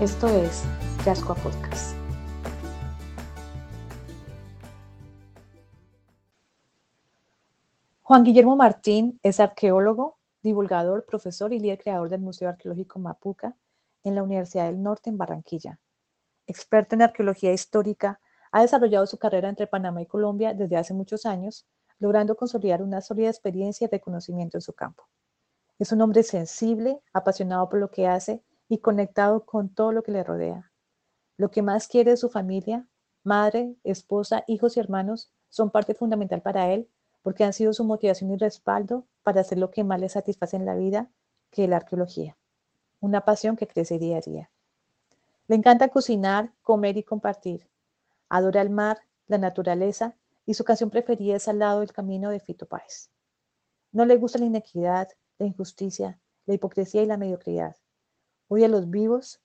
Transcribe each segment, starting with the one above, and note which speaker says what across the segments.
Speaker 1: Esto es Yascoa Podcast. Juan Guillermo Martín es arqueólogo, divulgador, profesor y líder creador del Museo Arqueológico Mapuca en la Universidad del Norte en Barranquilla. Experto en arqueología histórica, ha desarrollado su carrera entre Panamá y Colombia desde hace muchos años, logrando consolidar una sólida experiencia y reconocimiento en su campo. Es un hombre sensible, apasionado por lo que hace y conectado con todo lo que le rodea. Lo que más quiere de su familia, madre, esposa, hijos y hermanos, son parte fundamental para él porque han sido su motivación y respaldo para hacer lo que más le satisface en la vida, que la arqueología. Una pasión que crece día a día. Le encanta cocinar, comer y compartir. Adora el mar, la naturaleza y su canción preferida es Al lado del camino de Fito Páez. No le gusta la inequidad, la injusticia, la hipocresía y la mediocridad. Odia a los vivos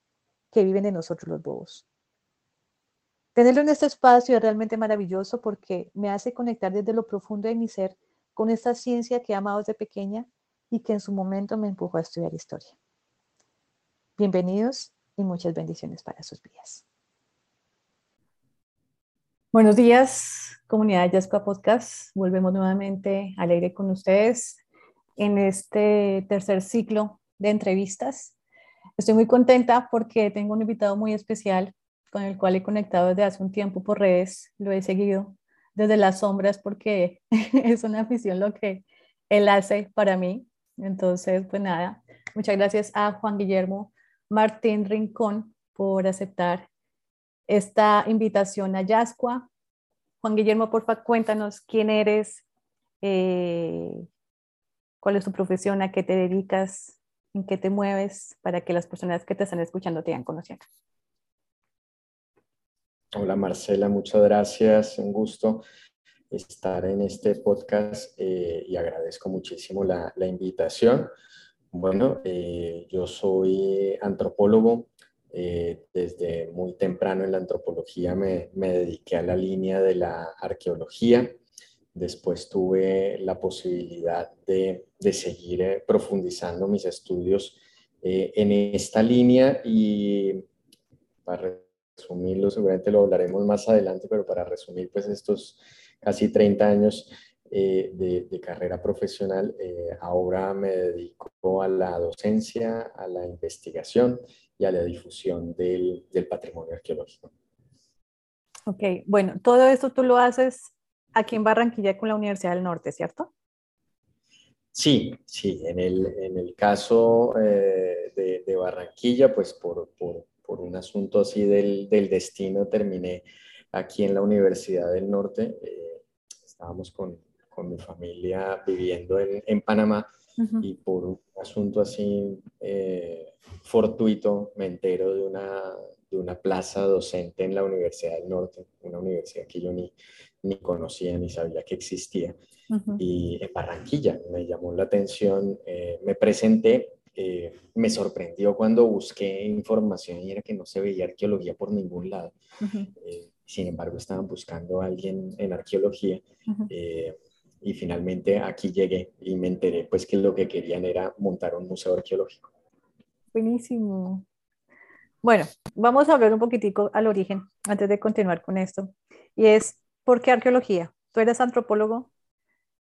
Speaker 1: que viven en nosotros los bobos. Tenerlo en este espacio es realmente maravilloso porque me hace conectar desde lo profundo de mi ser con esta ciencia que he amado desde pequeña y que en su momento me empujó a estudiar historia. Bienvenidos y muchas bendiciones para sus vidas. Buenos días, comunidad de Yaspa Podcast. Volvemos nuevamente alegre con ustedes en este tercer ciclo de entrevistas Estoy muy contenta porque tengo un invitado muy especial con el cual he conectado desde hace un tiempo por redes, lo he seguido desde las sombras porque es una afición lo que él hace para mí. Entonces, pues nada, muchas gracias a Juan Guillermo Martín Rincón por aceptar esta invitación a Yascua. Juan Guillermo, porfa, cuéntanos quién eres, eh, cuál es tu profesión, a qué te dedicas, en qué te mueves para que las personas que te están escuchando te vayan conociendo.
Speaker 2: Hola Marcela, muchas gracias, un gusto estar en este podcast eh, y agradezco muchísimo la, invitación. Bueno, eh, yo soy antropólogo, eh, desde muy temprano en la antropología me, me dediqué a la línea de la arqueología Después tuve la posibilidad de, seguir eh, profundizando mis estudios eh, en esta línea y para resumirlo, seguramente lo hablaremos más adelante, pero para resumir pues estos casi 30 años eh, de, carrera profesional, ahora me dedico a la docencia, a la investigación y a la difusión del, del patrimonio arqueológico.
Speaker 1: Ok, bueno, todo esto tú lo haces aquí en Barranquilla con la Universidad del Norte, ¿cierto?
Speaker 2: Sí, sí, en el, en el caso eh, de, Barranquilla, pues por, por, por, un asunto así del, del, destino terminé aquí en la Universidad del Norte. Eh, estábamos con, con, mi familia viviendo en, en Panamá y por un asunto así eh, fortuito me entero de una, de una plaza docente en la Universidad del Norte, una universidad que yo ni, ni conocía ni sabía que existía. Y en Barranquilla me llamó la atención, eh, me presenté, eh, me sorprendió cuando busqué información y era que no se veía arqueología por ningún lado. Eh, sin embargo, estaban buscando a alguien en arqueología. y finalmente aquí llegué y me enteré pues que lo que querían era montar un museo arqueológico.
Speaker 1: Buenísimo. Bueno, vamos a hablar un poquitico al origen antes de continuar con esto. Y es, ¿Por qué arqueología? Tú eres antropólogo.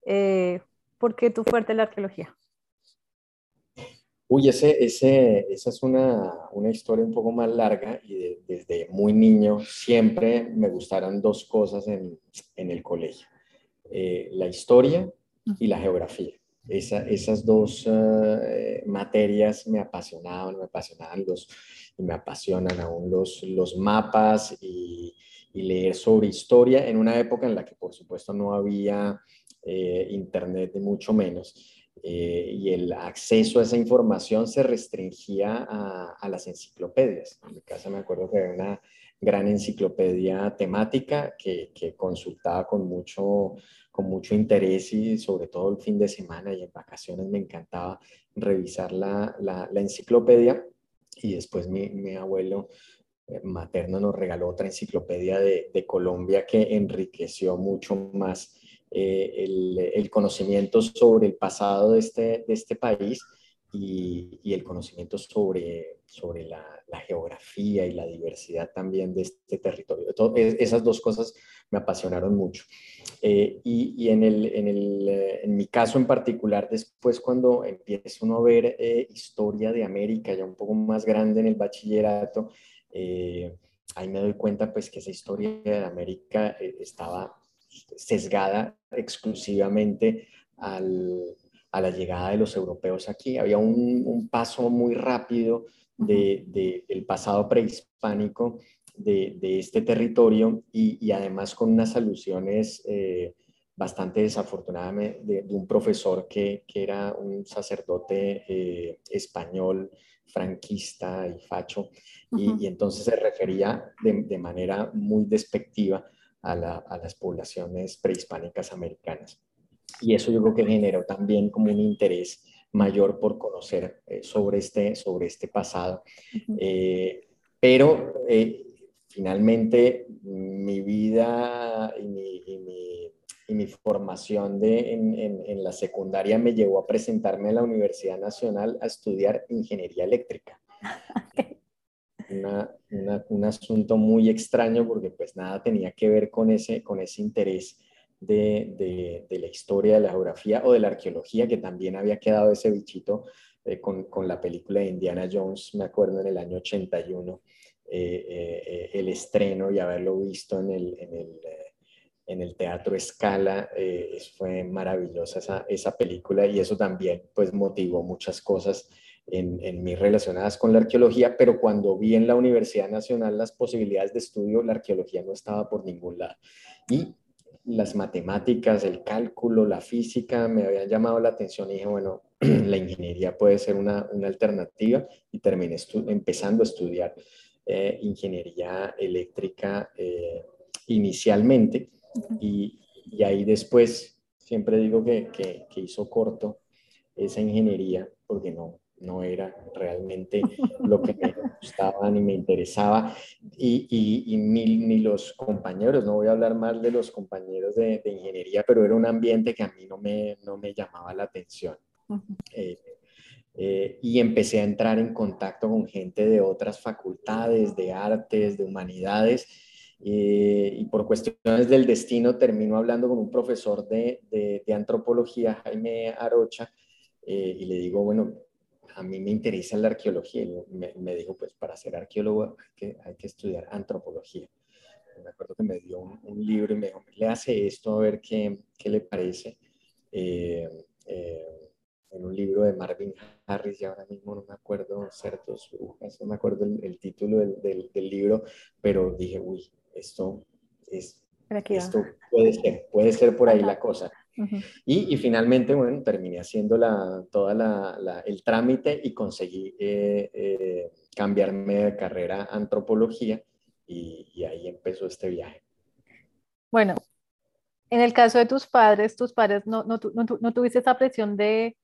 Speaker 1: Eh, ¿Por qué tu fuerte la arqueología?
Speaker 2: Uy, ese, ese, esa es una, una, historia un poco más larga y desde muy niño siempre me gustaron dos cosas en, en el colegio, eh, la historia y la geografía. Esa, esas dos eh, materias me apasionaban, me apasionaban los, y me apasionan aún los, los mapas y, y leer sobre historia en una época en la que por supuesto no había eh, internet de mucho menos. eh, y el acceso a esa información se restringía a, las enciclopedias. En mi casa me acuerdo que había una gran enciclopedia temática que, consultaba con mucho, con mucho interés y sobre todo el fin de semana y en vacaciones me encantaba revisar la, la, enciclopedia y después mi, mi abuelo eh, materno nos regaló otra enciclopedia de, de Colombia que enriqueció mucho más eh, el, conocimiento sobre el pasado de este, de este país y, el conocimiento sobre, sobre la, geografía y la diversidad también de este territorio. esas dos cosas me apasionaron mucho. Eh, y, en, el, en, el, en, mi caso en particular, después cuando empieza uno a ver historia de América ya un poco más grande en el bachillerato, ahí me doy cuenta pues que esa historia de América estaba sesgada exclusivamente a la llegada de los europeos aquí. Había un, paso muy rápido de, del pasado prehispánico de, este territorio y, además con unas alusiones eh, bastante desafortunadas de, un profesor que, era un sacerdote eh, español franquista y facho, y, entonces se refería de, manera muy despectiva a, las poblaciones prehispánicas americanas. Y eso yo creo que generó también como un interés mayor por conocer eh, sobre, este, sobre este pasado. Eh, pero eh, finalmente mi vida y mi, y mi, formación de, en, en, la secundaria me llevó a presentarme a la Universidad Nacional a estudiar ingeniería eléctrica. un asunto muy extraño porque pues nada tenía que ver con ese, con ese interés de, de, la historia, de la geografía o de la arqueología, que también había quedado ese bichito eh, con, con, la película de Indiana Jones, me acuerdo en el año 81, eh, eh, el estreno y haberlo visto en el, en el, en el Teatro Escala, fue maravillosa esa, esa película y eso también pues motivó muchas cosas en, en mí relacionadas con la arqueología, pero cuando vi en la Universidad Nacional las posibilidades de estudio, la arqueología no estaba por ningún lado. Y las matemáticas, el cálculo, la física me habían llamado la atención y dije, bueno, la ingeniería puede ser una, una alternativa y terminé empezando a estudiar eh, ingeniería eléctrica eh, inicialmente y, y, ahí después siempre digo que, que, que hizo corto esa ingeniería porque no, no era realmente lo que me gustaba ni me interesaba. Y, y, ni, los compañeros, no voy a hablar más de los compañeros de, ingeniería, pero era un ambiente que a mí no me, no me llamaba la atención. Eh, eh, y empecé a entrar en contacto con gente de otras facultades, de artes, de humanidades. Eh, y por cuestiones del destino termino hablando con un profesor de, de, de antropología, Jaime Arocha, y le digo, bueno, a mí me interesa la arqueología. Y me, dijo, pues para ser arqueólogo hay que, hay que estudiar antropología. Me acuerdo que me dio un, libro y me dijo, le hace esto a ver qué, qué le parece. Eh, eh, en un libro de Marvin Harris, y ahora mismo no me acuerdo, ciertos, no me acuerdo el, título del, del, libro, pero dije, uy, esto es, esto puede ser, puede ser por ahí la cosa y, finalmente, bueno, terminé haciendo la, toda la, el trámite y conseguí eh, eh, cambiarme de carrera a antropología y, ahí empezó este viaje.
Speaker 1: Bueno, en el caso de tus padres, tus padres no, no, no, tuviste esa presión de,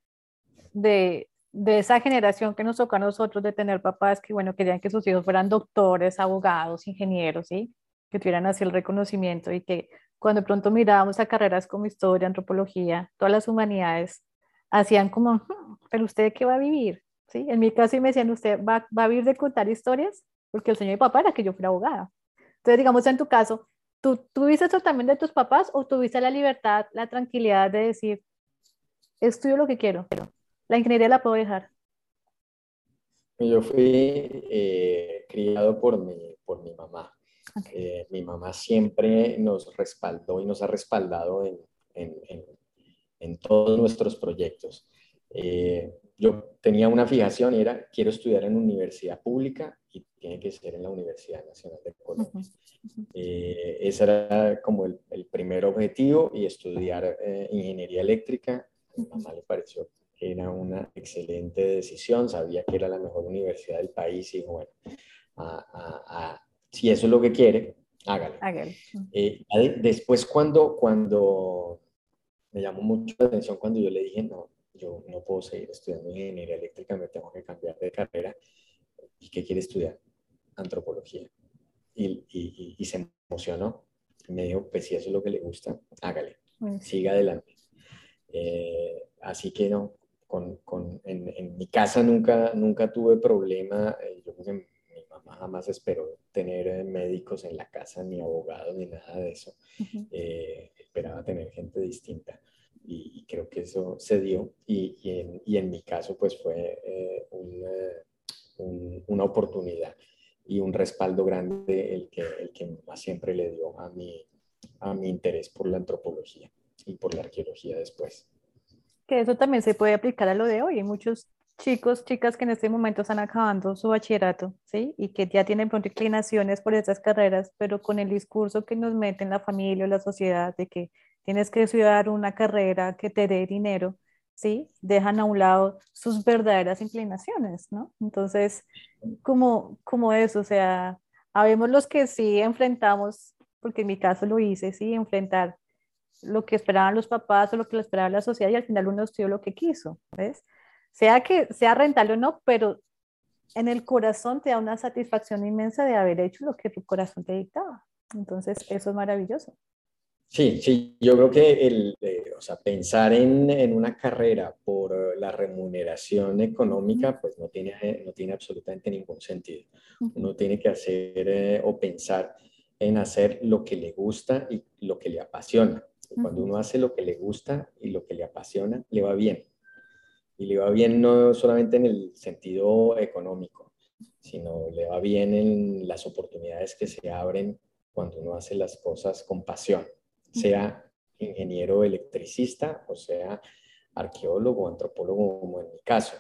Speaker 1: de, de, esa generación que nos tocó a nosotros de tener papás que, bueno, querían que sus hijos fueran doctores, abogados, ingenieros, ¿sí? Que tuvieran así el reconocimiento y que cuando de pronto mirábamos a carreras como historia, antropología, todas las humanidades, hacían como, hmm, pero usted qué va a vivir, ¿sí? En mi caso y me decían, usted va, va a vivir de contar historias, porque el sueño de papá era que yo fuera abogada. Entonces, digamos, en tu caso, ¿tú tuviste eso también de tus papás o tuviste la libertad, la tranquilidad de decir, estudio lo que quiero, la ingeniería la puedo dejar?
Speaker 2: Yo fui eh, criado por mi, por mi mamá. Eh, mi mamá siempre nos respaldó y nos ha respaldado en, en, en, todos nuestros proyectos. Eh, yo tenía una fijación y era, quiero estudiar en universidad pública y tiene que ser en la Universidad Nacional de Colombia. Eh, ese era como el, el primer objetivo y estudiar ingeniería eléctrica. A mi mamá le pareció era una excelente decisión, sabía que era la mejor universidad del país y bueno, si eso es lo que quiere, hágalo. Eh, después cuando, cuando me llamó mucho la atención cuando yo le dije, no, yo no puedo seguir estudiando ingeniería eléctrica, me tengo que cambiar de carrera. ¿Y qué quiere estudiar? Antropología. Y, y, y se emocionó. Me dijo, pues si eso es lo que le gusta, hágale, siga adelante. Eh, así que no, con, con, en, en, mi casa nunca, nunca tuve problema. Eh, yo creo que jamás esperó tener eh, médicos en la casa, ni abogados, ni nada de eso. esperaba tener gente distinta y, creo que eso se dio y, y, en, y en, mi caso pues fue eh, una oportunidad y un respaldo grande el que, el que más siempre le dio a mi, a mi interés por la antropología y por la arqueología después.
Speaker 1: Que eso también se puede aplicar a lo de hoy. Hay muchos chicos, chicas que en este momento están acabando su bachillerato, ¿sí? Y que ya tienen pronto inclinaciones por esas carreras, pero con el discurso que nos mete en la familia o la sociedad de que tienes que estudiar una carrera que te dé dinero, ¿sí? Dejan a un lado sus verdaderas inclinaciones, ¿no? Entonces, como, como eso, o sea, habemos los que sí enfrentamos, porque en mi caso lo hice, sí, enfrentar lo que esperaban los papás o lo que esperaba la sociedad y al final uno estudió lo que quiso, ¿ves? Sea que sea rentable o no, pero en el corazón te da una satisfacción inmensa de haber hecho lo que tu corazón te dictaba. Entonces, eso es maravilloso.
Speaker 2: Sí, sí, yo creo que el, eh, o sea, pensar en, en, una carrera por la remuneración económica, pues no tiene, no tiene absolutamente ningún sentido. Uno tiene que hacer eh, o pensar en hacer lo que le gusta y lo que le apasiona. Cuando uno hace lo que le gusta y lo que le apasiona, le va bien. Y le va bien no solamente en el sentido económico, sino le va bien en las oportunidades que se abren cuando uno hace las cosas con pasión sea ingeniero electricista o sea arqueólogo antropólogo como en mi caso.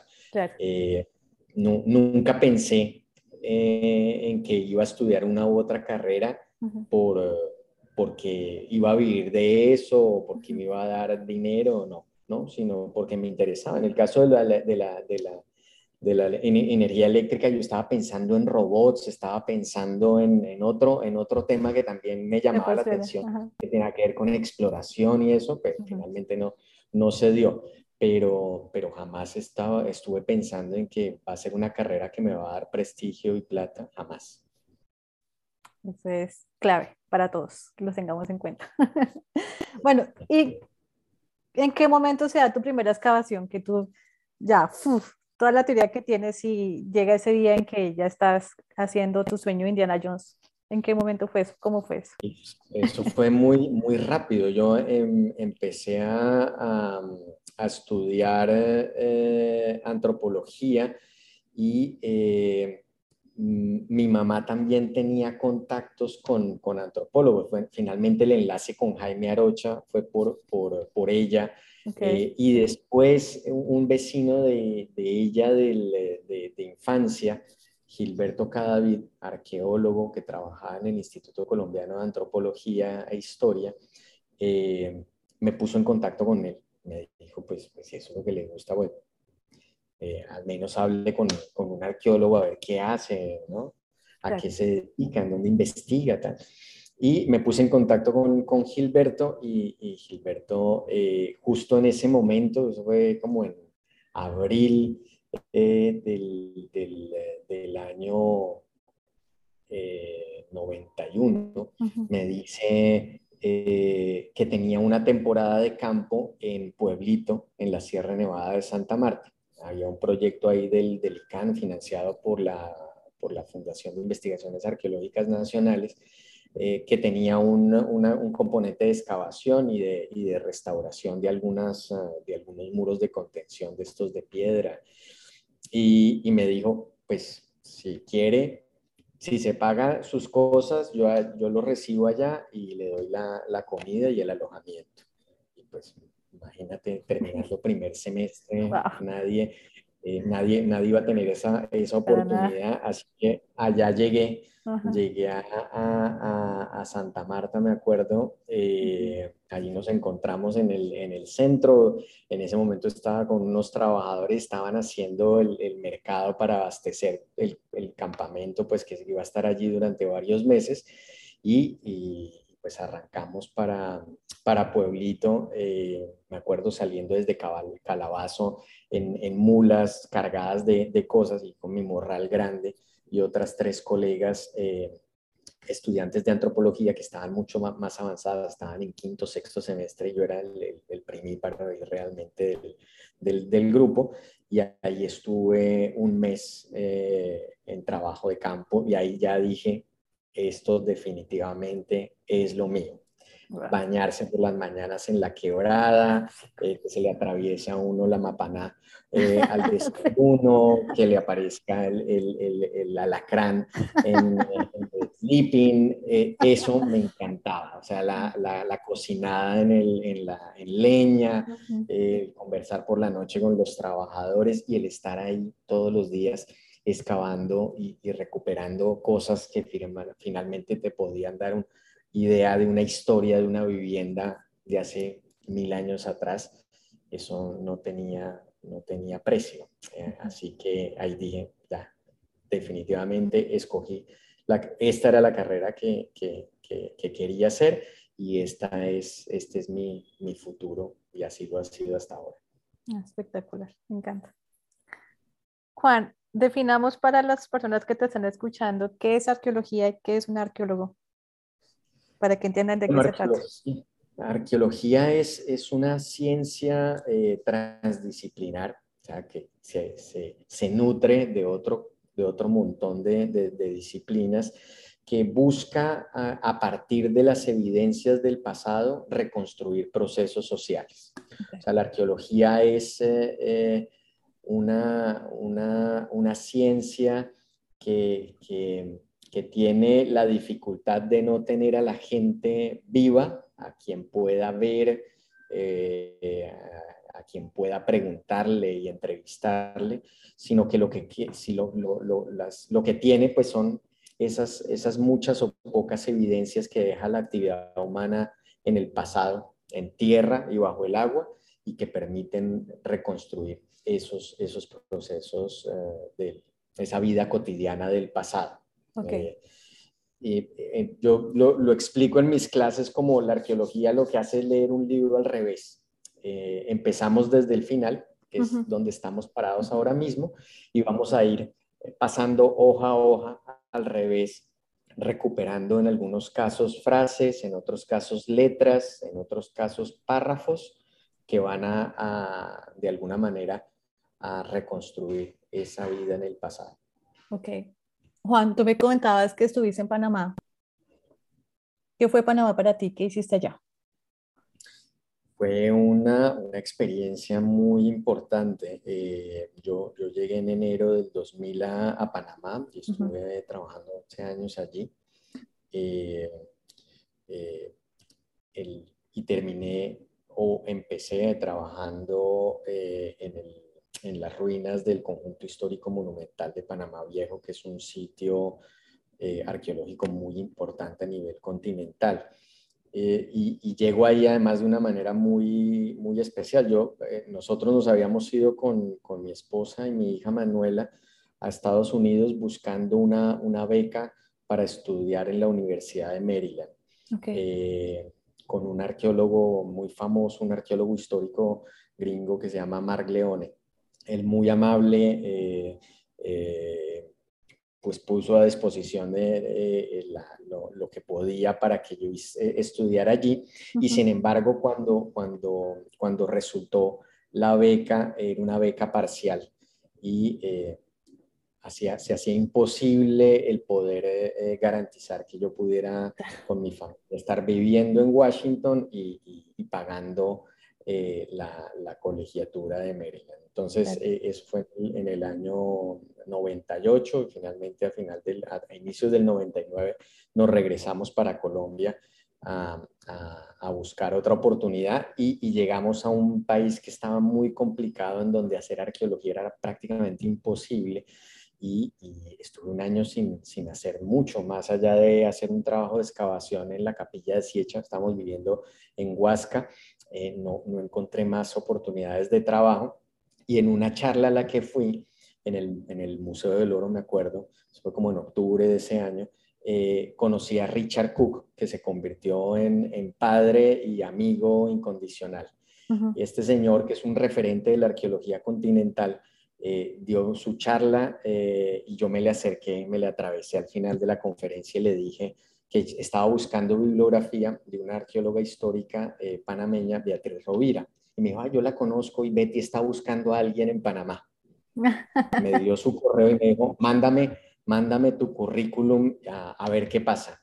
Speaker 2: Eh, nunca pensé eh, en que iba a estudiar una u otra carrera por, porque iba a vivir de eso porque me iba a dar dinero, no, no, sino porque me interesaba. En el caso de la, de la, de la de la energía eléctrica, yo estaba pensando en robots, estaba pensando en, en otro, en otro tema que también me llamaba la atención, que tenía que ver con exploración y eso, pero finalmente no, no se dio. Pero, pero jamás estaba, estuve pensando en que va a ser una carrera que me va a dar prestigio y plata, jamás.
Speaker 1: Eso es clave para todos, que lo tengamos en cuenta. bueno, ¿y en qué momento se da tu primera excavación? Que tú ya, toda la teoría que tienes y llega ese día en que ya estás haciendo tu sueño Indiana Jones. ¿En qué momento fue eso? ¿Cómo fue eso?
Speaker 2: Eso fue muy, muy rápido. Yo em, empecé a, a, estudiar eh, antropología y eh, mi mamá también tenía contactos con, con antropólogos. finalmente el enlace con Jaime Arocha fue por, por, por ella eh, y después un vecino de, de ella de, de, infancia, Gilberto Cadavid, arqueólogo que trabajaba en el Instituto Colombiano de Antropología e Historia, eh, me puso en contacto con él. Me dijo, pues, pues si eso es lo que le gusta, bueno, eh, al menos hable con, con, un arqueólogo a ver qué hace, ¿no? A qué se dedica, en dónde investiga, tal. Y me puse en contacto con, con Gilberto y, Gilberto eh, justo en ese momento, eso fue como en abril eh, del, del, año 91, eh, me dice que tenía una temporada de campo en Pueblito, en la Sierra Nevada de Santa Marta. Había un proyecto ahí del, del financiado por la, por la Fundación de Investigaciones Arqueológicas Nacionales eh, que tenía un, un, componente de excavación y de, y de restauración de, algunas, ah, de algunos muros de contención de estos de piedra. Y, y, me dijo, pues si quiere, si se paga sus cosas, yo, yo lo recibo allá y le doy la, la comida y el alojamiento. Y pues imagínate, terminando primer semestre, nadie, eh, nadie, nadie iba a tener esa, esa oportunidad, así que allá llegué, llegué a, a, a, Santa Marta, me acuerdo, eh, allí nos encontramos en el, en el, centro, en ese momento estaba con unos trabajadores, estaban haciendo el, el mercado para abastecer el, el, campamento, pues que iba a estar allí durante varios meses, y, y pues arrancamos para, para Pueblito, eh, me acuerdo saliendo desde Calabazo en, mulas cargadas de, de, cosas y con mi morral grande y otras tres colegas eh, estudiantes de antropología que estaban mucho más, avanzadas, estaban en quinto, sexto semestre, yo era el, el, primíparo realmente del, del, del, grupo y ahí estuve un mes eh, en trabajo de campo y ahí ya dije, esto definitivamente es lo mío. Bañarse por las mañanas en la quebrada, eh, que se le atraviese a uno la mapana eh, al desayuno, que le aparezca el, el, el, alacrán en, el sleeping, eh, eso me encantaba. O sea, la, la, la cocinada en, en, la, en leña, conversar por la noche con los trabajadores y el estar ahí todos los días excavando y, recuperando cosas que finalmente te podían dar una idea de una historia de una vivienda de hace mil años atrás. Eso no tenía, no tenía precio. Eh, así que ahí dije, ya, definitivamente escogí, la, esta era la carrera que, que, que, quería hacer y esta es, este es mi, mi futuro y así lo ha sido hasta ahora.
Speaker 1: Ah, espectacular, me encanta. Juan, definamos para las personas que te están escuchando qué es arqueología y qué es un arqueólogo, para que entiendan de qué se trata.
Speaker 2: La arqueología es, es una ciencia eh, transdisciplinar, o sea, que se, se, se, nutre de otro, de otro montón de, de, de disciplinas que busca a, a, partir de las evidencias del pasado reconstruir procesos sociales. O sea, la arqueología es... Eh, eh, una, una, una ciencia que, que, tiene la dificultad de no tener a la gente viva, a quien pueda ver, eh, a, a, quien pueda preguntarle y entrevistarle, sino que lo que, si lo, lo, lo, las, lo que tiene pues son esas, esas muchas o pocas evidencias que deja la actividad humana en el pasado, en tierra y bajo el agua, y que permiten reconstruir esos, esos procesos eh, de esa vida cotidiana del pasado.
Speaker 1: Okay. Eh,
Speaker 2: y eh, yo lo, lo, explico en mis clases como la arqueología lo que hace es leer un libro al revés. Eh, empezamos desde el final, que es uh -huh. donde estamos parados ahora mismo, y vamos a ir pasando hoja a hoja al revés, recuperando en algunos casos frases, en otros casos letras, en otros casos párrafos que van a, a de alguna manera a reconstruir esa vida en el pasado.
Speaker 1: Ok. Juan, tú me comentabas que estuviste en Panamá. ¿Qué fue Panamá para ti? ¿Qué hiciste allá?
Speaker 2: Fue una, una experiencia muy importante. Eh, yo, yo, llegué en enero del 2000 a, a Panamá y estuve uh -huh. trabajando 11 años allí. Eh, eh, el, y terminé o empecé trabajando en el en las ruinas del conjunto histórico monumental de Panamá Viejo, que es un sitio eh, arqueológico muy importante a nivel continental. Eh, y, y, llego ahí además de una manera muy, muy especial. Yo, eh, nosotros nos habíamos ido con, con, mi esposa y mi hija Manuela a Estados Unidos buscando una, una beca para estudiar en la Universidad de Maryland.
Speaker 1: Okay.
Speaker 2: Eh, con un arqueólogo muy famoso, un arqueólogo histórico gringo que se llama Mark Leone él muy amable, eh, eh, pues puso a disposición de, la, lo, lo, que podía para que yo eh, estudiara allí. Uh -huh. Y sin embargo, cuando, cuando, cuando resultó la beca, era una beca parcial y eh, hacía, se hacía imposible el poder eh, garantizar que yo pudiera con mi familia estar viviendo en Washington y, y, y pagando eh, la, la, colegiatura de Maryland. Entonces, eh, eso fue en el año 98 y finalmente a, final del, a inicios del 99 nos regresamos para Colombia a, a, a buscar otra oportunidad y, llegamos a un país que estaba muy complicado, en donde hacer arqueología era prácticamente imposible. Y, estuve un año sin, sin, hacer mucho, más allá de hacer un trabajo de excavación en la capilla de Siecha, estamos viviendo en Huasca, eh, no, no encontré más oportunidades de trabajo. Y en una charla a la que fui, en el, en el Museo del Oro, me acuerdo, fue como en octubre de ese año, eh, conocí a Richard Cook, que se convirtió en, padre y amigo incondicional. Y este señor, que es un referente de la arqueología continental, eh, dio su charla eh, y yo me le acerqué, me le atravesé al final de la conferencia y le dije que estaba buscando bibliografía de una arqueóloga histórica panameña, Beatriz Rovira. Y me dijo, yo la conozco y Betty está buscando a alguien en Panamá. me dio su correo y me dijo, mándame mándame tu currículum a, ver qué pasa.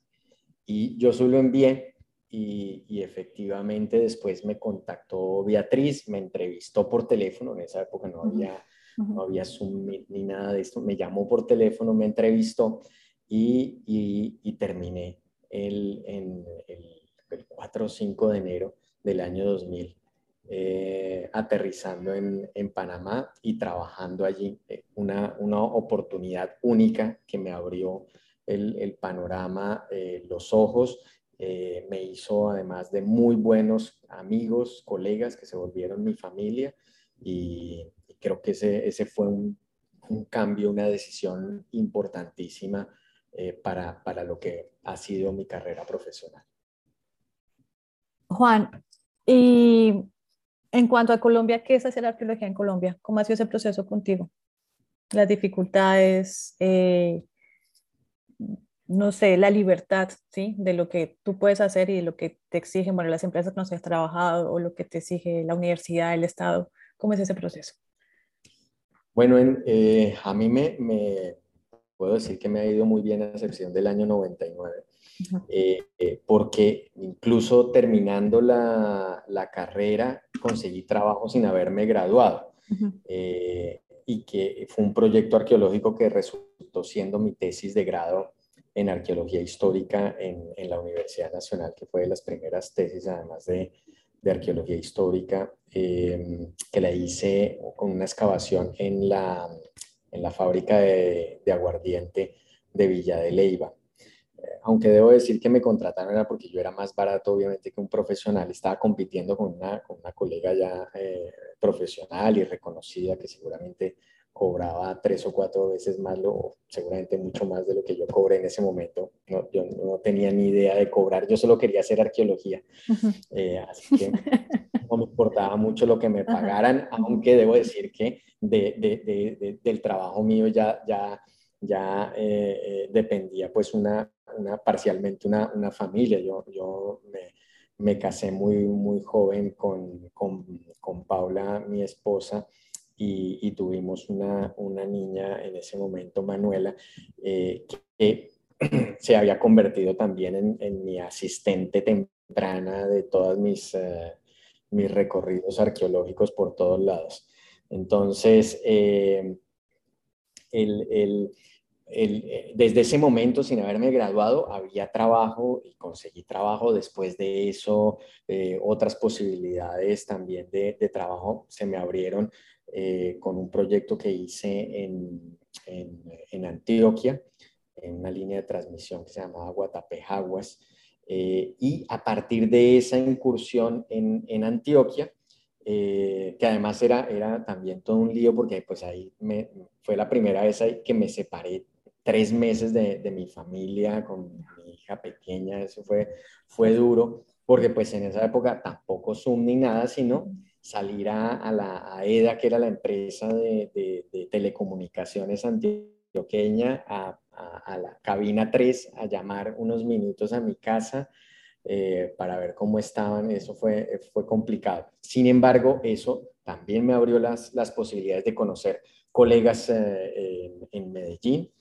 Speaker 2: Y yo solo envié y, efectivamente después me contactó Beatriz, me entrevistó por teléfono, en esa época no había, no había Zoom ni, nada de esto, me llamó por teléfono, me entrevistó y, y, terminé el, en el, el 4 o 5 de enero del año 2000 eh, aterrizando en, Panamá y trabajando allí. Eh, una, oportunidad única que me abrió el, panorama, eh, los ojos, me hizo además de muy buenos amigos, colegas que se volvieron mi familia y, creo que ese, ese fue un, cambio, una decisión importantísima para, para lo que ha sido mi carrera profesional.
Speaker 1: Juan, y en cuanto a Colombia, ¿qué es hacer arqueología en Colombia? ¿Cómo ha sido ese proceso contigo? Las dificultades, eh, no sé, la libertad, ¿sí? De lo que tú puedes hacer y de lo que te exigen, bueno, las empresas con las que has trabajado o lo que te exige la universidad, el Estado. ¿Cómo es ese proceso?
Speaker 2: Bueno, eh, a mí me, me, puedo decir que me ha ido muy bien a excepción del año 99. Eh, eh, porque incluso terminando la, carrera conseguí trabajo sin haberme graduado. Eh, y que fue un proyecto arqueológico que resultó siendo mi tesis de grado en arqueología histórica en, la Universidad Nacional, que fue de las primeras tesis, además de, arqueología histórica, que la hice con una excavación en la, en la fábrica de, de aguardiente de Villa de Leiva aunque debo decir que me contrataron era porque yo era más barato, obviamente, que un profesional. Estaba compitiendo con una, con una colega ya eh, profesional y reconocida que seguramente cobraba tres o cuatro veces más, lo, seguramente mucho más de lo que yo cobré en ese momento. No, yo no tenía ni idea de cobrar, yo solo quería hacer arqueología. Eh, así que no me importaba mucho lo que me pagaran, aunque debo decir que de, de, de, del trabajo mío ya, ya, ya eh, dependía pues una, una, parcialmente una, una, familia. Yo, yo me, me, casé muy, muy joven con, con, con Paula, mi esposa, y, y tuvimos una, una, niña en ese momento, Manuela, eh, que se había convertido también en, mi asistente temprana de todos mis, eh, mis recorridos arqueológicos por todos lados. Entonces, eh, el, el eh, desde ese momento, sin haberme graduado, había trabajo y conseguí trabajo. Después de eso, eh, otras posibilidades también de, trabajo se me abrieron eh, con un proyecto que hice en, en, Antioquia, en una línea de transmisión que se llamaba Guatapejaguas. y a partir de esa incursión en, en Antioquia, que además era, era también todo un lío porque pues ahí fue la primera vez que me separé tres meses de, mi familia con mi hija pequeña, eso fue, fue duro, porque pues en esa época tampoco Zoom ni nada, sino salir a, la EDA, que era la empresa de, telecomunicaciones antioqueña, a, la cabina 3, a llamar unos minutos a mi casa eh, para ver cómo estaban, eso fue, fue complicado. Sin embargo, eso también me abrió las, las posibilidades de conocer colegas eh, en Medellín,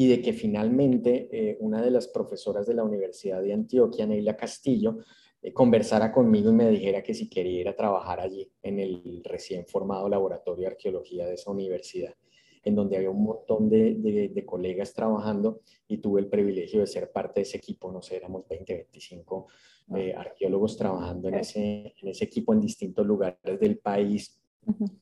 Speaker 2: y de que finalmente eh, una de las profesoras de la Universidad de Antioquia, Neila Castillo, eh, conversara conmigo y me dijera que si quería ir a trabajar allí en el recién formado laboratorio de arqueología de esa universidad. en donde había un montón de, de, colegas trabajando y tuve el privilegio de ser parte de ese equipo, no sé, éramos 20, 25 eh, arqueólogos trabajando en ese, en ese equipo en distintos lugares del país,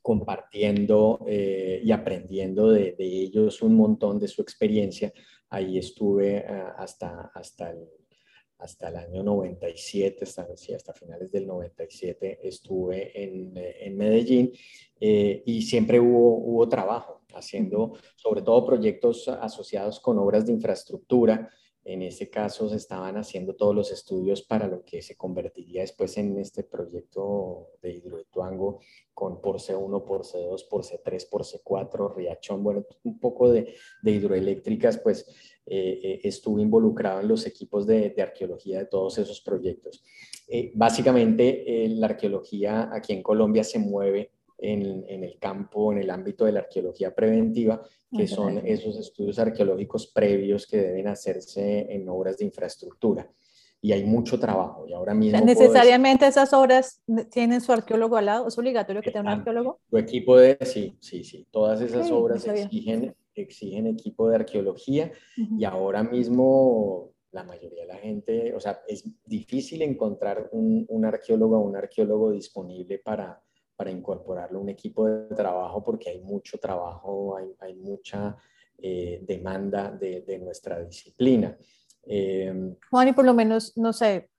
Speaker 2: compartiendo eh, y aprendiendo de, de, ellos un montón de su experiencia. Ahí estuve eh, hasta, hasta el hasta el año 97, hasta, sí, hasta finales del 97 estuve en, en Medellín eh, y siempre hubo, hubo trabajo haciendo sobre todo proyectos asociados con obras de infraestructura. En este caso se estaban haciendo todos los estudios para lo que se convertiría después en este proyecto de Hidroituango con por C1, por C2, por C3, por C4, Riachón, bueno, un poco de, hidroeléctricas, pues eh, eh, estuve involucrado en los equipos de, arqueología de todos esos proyectos. Eh, básicamente, la arqueología aquí en Colombia se mueve en, el campo, en el ámbito de la arqueología preventiva, que son esos estudios arqueológicos previos que deben hacerse en obras de infraestructura. Y hay mucho trabajo. Y ahora mismo.
Speaker 1: ¿Necesariamente esas obras tienen su arqueólogo al lado? ¿Es obligatorio que tenga un arqueólogo?
Speaker 2: Tu equipo de. Sí, sí, sí. Todas esas obras exigen exigen equipo de arqueología y ahora mismo la mayoría de la gente, o sea, es difícil encontrar un, un arqueólogo o un arqueólogo disponible para, para incorporarlo a un equipo de trabajo porque hay mucho trabajo, hay, mucha eh, demanda de, de, nuestra disciplina.
Speaker 1: Eh, Juan, y por lo menos, no sé,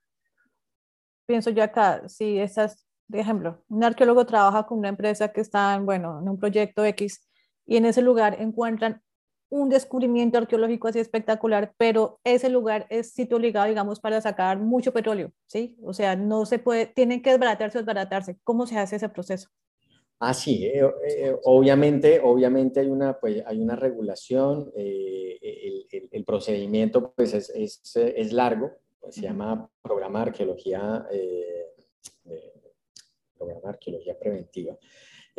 Speaker 1: pienso yo acá, si estás, por ejemplo, un arqueólogo trabaja con una empresa que está, en, bueno, en un proyecto X y en ese lugar encuentran un descubrimiento arqueológico así espectacular, pero ese lugar es sitio obligado, digamos, para sacar mucho petróleo, ¿sí? O sea, no se puede, tienen que desbaratarse o desbaratarse. ¿Cómo se hace ese proceso?
Speaker 2: Ah, sí, eh, eh, obviamente, obviamente hay una, pues, hay una regulación, eh, el, el, procedimiento pues es, es, es largo, pues, se llama programa de arqueología, programa de arqueología preventiva.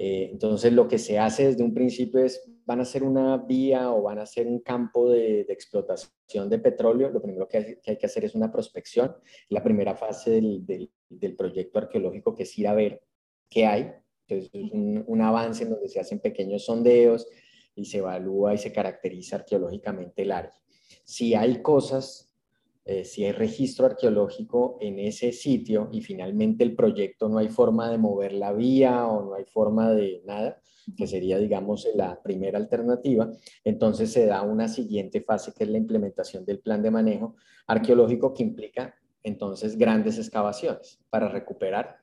Speaker 2: Eh, entonces, lo que se hace desde un principio es, van a ser una vía o van a ser un campo de, explotación de petróleo. Lo primero que hay, que hacer es una prospección. La primera fase del, proyecto arqueológico que es ir a ver qué hay. Entonces, es un avance en donde se hacen pequeños sondeos y se evalúa y se caracteriza arqueológicamente el área. Si hay cosas eh, si hay registro arqueológico en ese sitio y finalmente el proyecto no hay forma de mover la vía o no hay forma de nada, que sería, digamos, la primera alternativa, entonces se da una siguiente fase que es la implementación del plan de manejo arqueológico que implica entonces grandes excavaciones para recuperar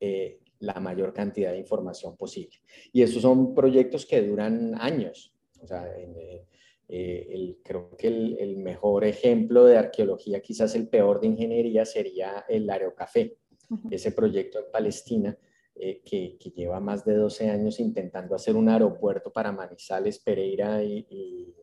Speaker 2: eh, la mayor cantidad de información posible. Y esos son proyectos que duran años. O sea, en, eh, eh, el, creo que el, mejor ejemplo de arqueología, quizás el peor de ingeniería, sería el Aerocafé, ese proyecto en Palestina eh, que, lleva más de 12 años intentando hacer un aeropuerto para Manizales, Pereira y,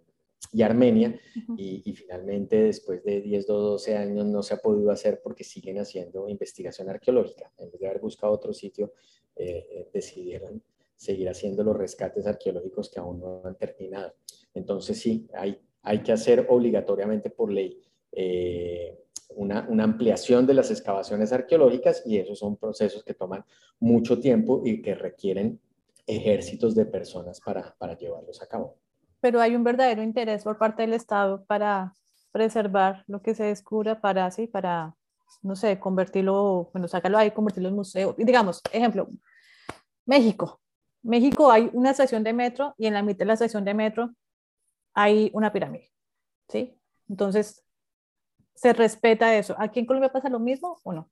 Speaker 2: Armenia, y, finalmente después de 10 o 12 años no se ha podido hacer porque siguen haciendo investigación arqueológica. En vez de haber buscado otro sitio, eh, decidieron seguir haciendo los rescates arqueológicos que aún no han terminado. Entonces sí, hay, que hacer obligatoriamente por ley eh, una, ampliación de las excavaciones arqueológicas y esos son procesos que toman mucho tiempo y que requieren ejércitos de personas para, llevarlos a cabo.
Speaker 1: Pero hay un verdadero interés por parte del Estado para preservar lo que se descubra para, sí, para, no sé, convertirlo, bueno, sácalo ahí, convertirlo en museo. Digamos, ejemplo, México. México hay una estación de metro y en la mitad de la estación de metro hay una pirámide, ¿sí? Entonces, se respeta eso. ¿Aquí en Colombia pasa lo mismo o no?